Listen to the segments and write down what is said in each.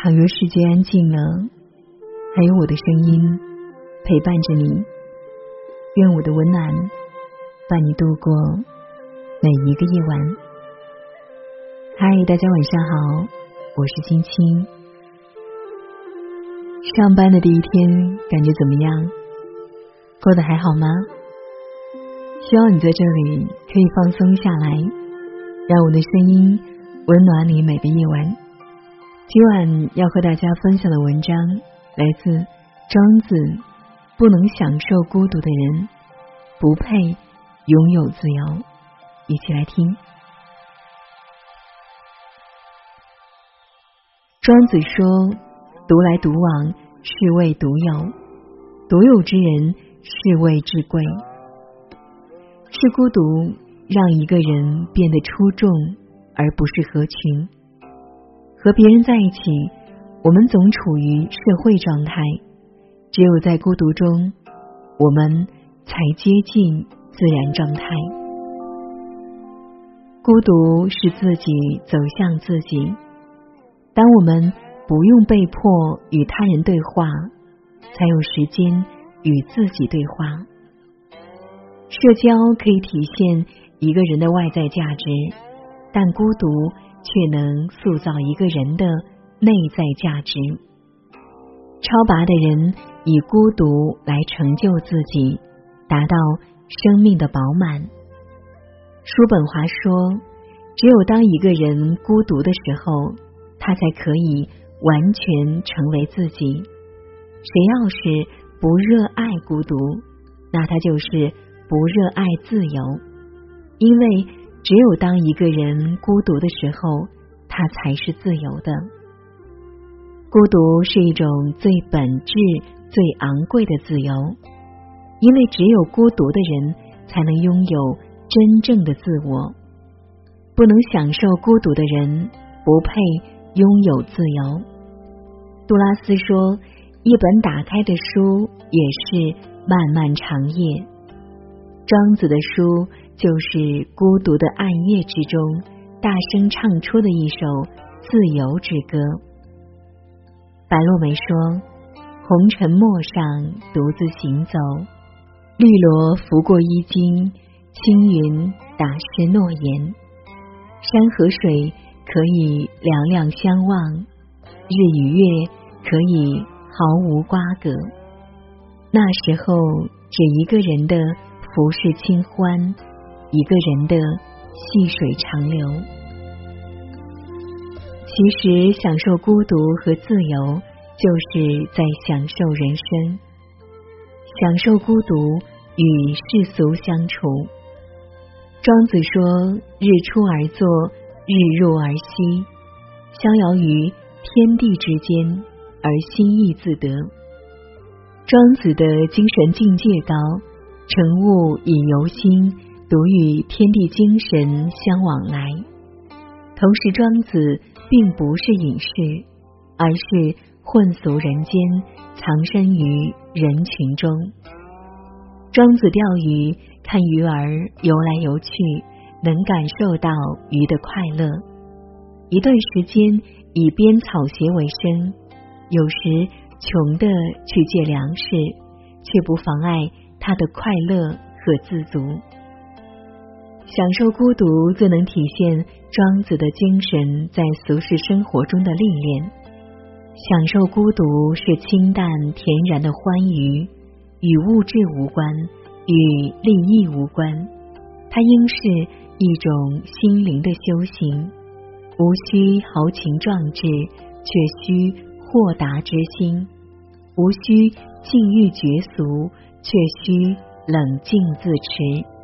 倘若世界安静了，还有我的声音陪伴着你，愿我的温暖伴你度过每一个夜晚。嗨，大家晚上好，我是青青。上班的第一天感觉怎么样？过得还好吗？希望你在这里可以放松下来，让我的声音温暖你每个夜晚。今晚要和大家分享的文章来自庄子。不能享受孤独的人，不配拥有自由。一起来听。庄子说：“独来独往，是谓独有；独有之人，是谓至贵。”是孤独让一个人变得出众，而不是合群。和别人在一起，我们总处于社会状态；只有在孤独中，我们才接近自然状态。孤独是自己走向自己。当我们不用被迫与他人对话，才有时间与自己对话。社交可以体现一个人的外在价值，但孤独。却能塑造一个人的内在价值。超拔的人以孤独来成就自己，达到生命的饱满。叔本华说：“只有当一个人孤独的时候，他才可以完全成为自己。谁要是不热爱孤独，那他就是不热爱自由，因为。”只有当一个人孤独的时候，他才是自由的。孤独是一种最本质、最昂贵的自由，因为只有孤独的人才能拥有真正的自我。不能享受孤独的人，不配拥有自由。杜拉斯说：“一本打开的书，也是漫漫长夜。”庄子的书。就是孤独的暗夜之中，大声唱出的一首自由之歌。白落梅说：“红尘陌上，独自行走，绿萝拂过衣襟，青云打湿诺言。山和水可以两两相望，日与月可以毫无瓜葛。那时候，只一个人的浮世清欢。”一个人的细水长流，其实享受孤独和自由，就是在享受人生。享受孤独与世俗相处。庄子说：“日出而作，日入而息，逍遥于天地之间，而心意自得。”庄子的精神境界高，成物以游心。独与天地精神相往来，同时庄子并不是隐士，而是混俗人间，藏身于人群中。庄子钓鱼，看鱼儿游来游去，能感受到鱼的快乐。一段时间以编草鞋为生，有时穷的去借粮食，却不妨碍他的快乐和自足。享受孤独，最能体现庄子的精神在俗世生活中的历练。享受孤独是清淡恬然的欢愉，与物质无关，与利益无关。它应是一种心灵的修行，无需豪情壮志，却需豁达之心；无需禁欲绝俗，却需冷静自持。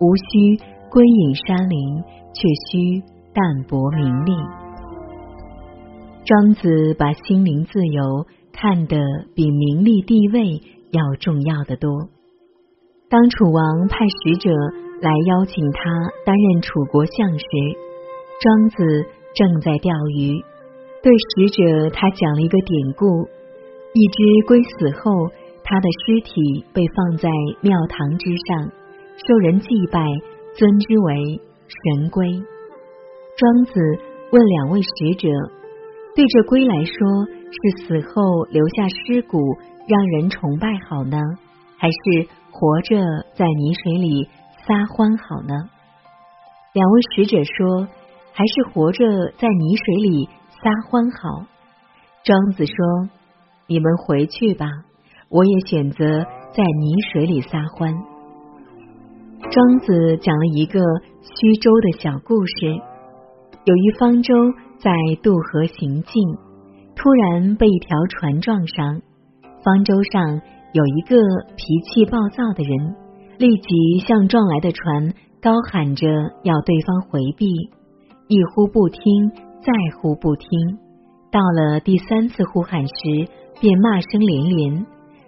无需归隐山林，却需淡泊名利。庄子把心灵自由看得比名利地位要重要的多。当楚王派使者来邀请他担任楚国相时，庄子正在钓鱼。对使者，他讲了一个典故：一只龟死后，他的尸体被放在庙堂之上。受人祭拜，尊之为神龟。庄子问两位使者：“对这龟来说，是死后留下尸骨让人崇拜好呢，还是活着在泥水里撒欢好呢？两位使者说，还是活着在泥水里撒欢好。庄子说：“你们回去吧，我也选择在泥水里撒欢。”庄子讲了一个虚舟的小故事，有一方舟。在渡河行进，突然被一条船撞上。方舟上有一个脾气暴躁的人，立即向撞来的船高喊着要对方回避，一呼不听，再呼不听。到了第三次呼喊时，便骂声连连。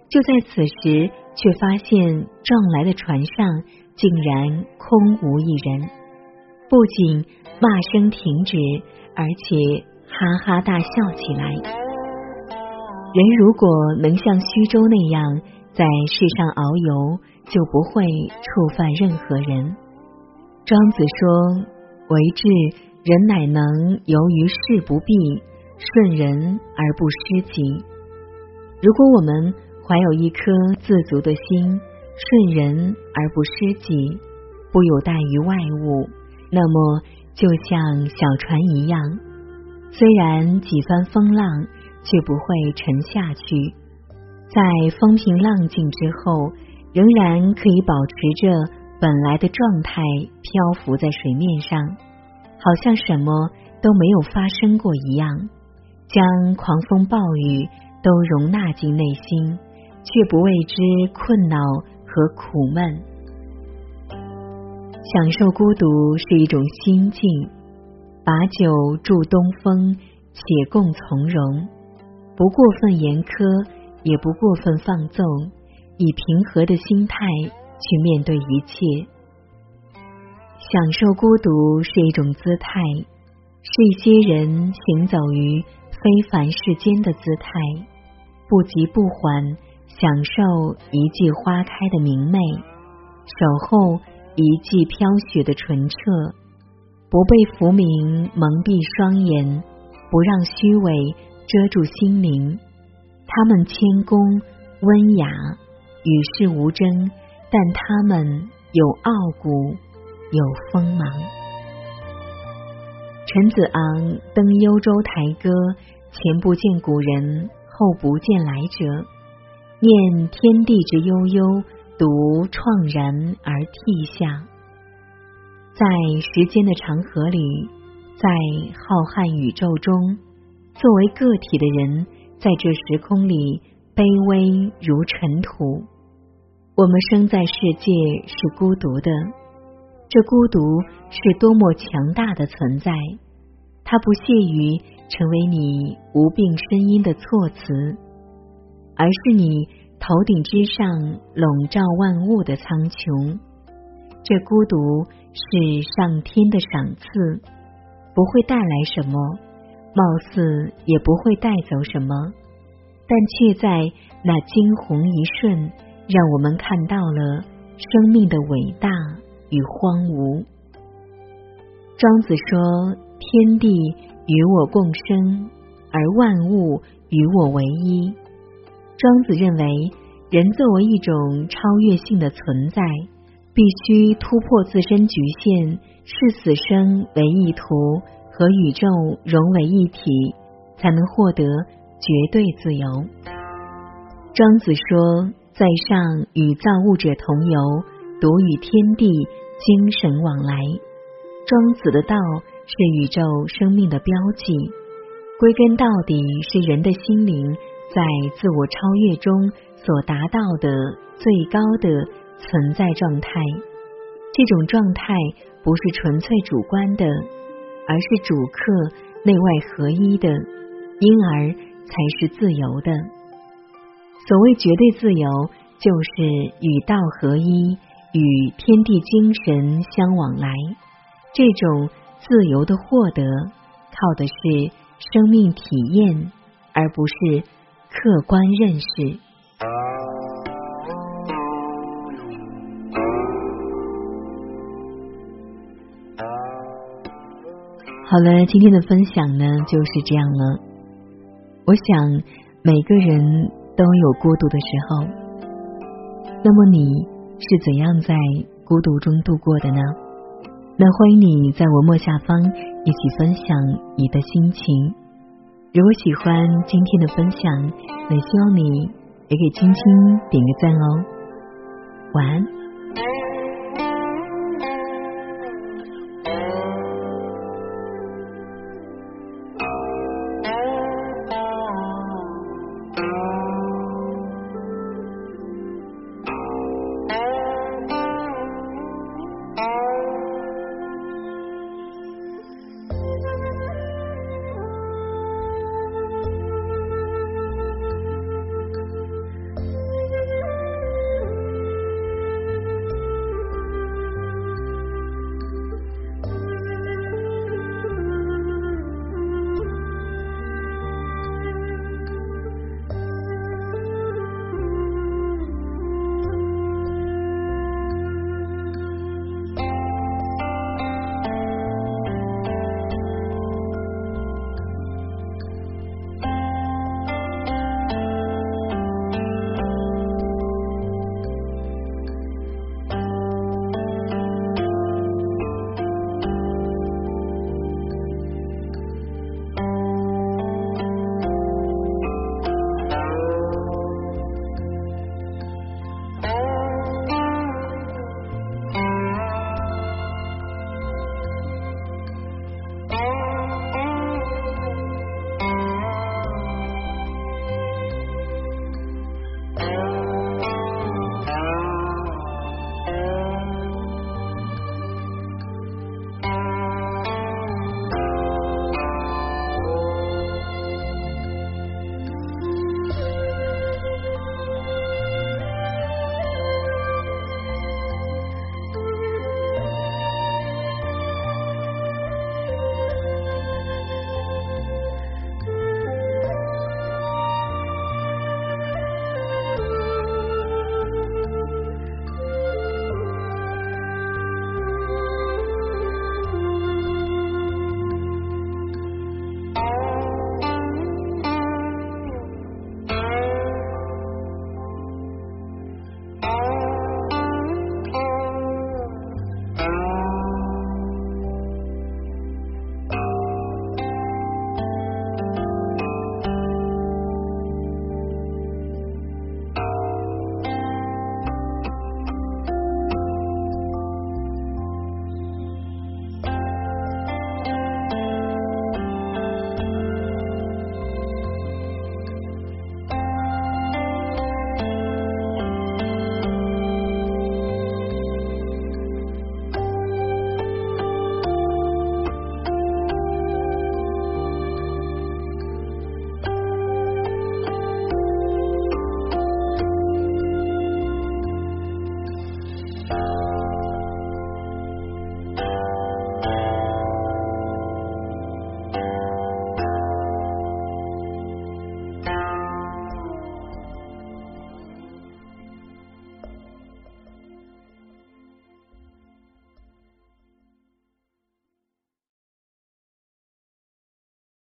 就在此时，却发现撞来的船上竟然空无一人，不仅骂声停止。而且哈哈大笑起来。人如果能像虚舟那样在世上遨游，就不会触犯任何人。庄子说：“为智，人乃能由于事不避，顺人而不失己。如果我们怀有一颗自足的心，顺人而不失己，不有待于外物，那么。”就像小船一样，虽然几番风浪，却不会沉下去。在风平浪静之后，仍然可以保持着本来的状态，漂浮在水面上，好像什么都没有发生过一样，将狂风暴雨都容纳进内心，却不为之困恼和苦闷。享受孤独是一种心境，把酒祝东风，且共从容，不过分严苛，也不过分放纵，以平和的心态去面对一切。享受孤独是一种姿态，是一些人行走于非凡世间的姿态，不急不缓，享受一季花开的明媚，守候。一季飘雪的纯澈，不被浮名蒙蔽双眼，不让虚伪遮住心灵。他们谦恭温雅，与世无争，但他们有傲骨，有锋芒。陈子昂登幽州台歌，前不见古人，后不见来者，念天地之悠悠。独怆然而涕下，在时间的长河里，在浩瀚宇宙中，作为个体的人，在这时空里卑微如尘土。我们生在世界是孤独的，这孤独是多么强大的存在！它不屑于成为你无病呻吟的措辞，而是你。头顶之上笼罩万物的苍穹，这孤独是上天的赏赐，不会带来什么，貌似也不会带走什么，但却在那惊鸿一瞬，让我们看到了生命的伟大与荒芜。庄子说：“天地与我共生，而万物与我为一。”庄子认为，人作为一种超越性的存在，必须突破自身局限，视死生为意图，和宇宙融为一体，才能获得绝对自由。庄子说：“在上与造物者同游，独与天地精神往来。”庄子的道是宇宙生命的标记，归根到底是人的心灵。在自我超越中所达到的最高的存在状态，这种状态不是纯粹主观的，而是主客内外合一的，因而才是自由的。所谓绝对自由，就是与道合一，与天地精神相往来。这种自由的获得，靠的是生命体验，而不是。客观认识。好了，今天的分享呢就是这样了。我想每个人都有孤独的时候。那么你是怎样在孤独中度过的呢？那欢迎你在文末下方一起分享你的心情。如果喜欢今天的分享，那希望你也给青青点个赞哦。晚安。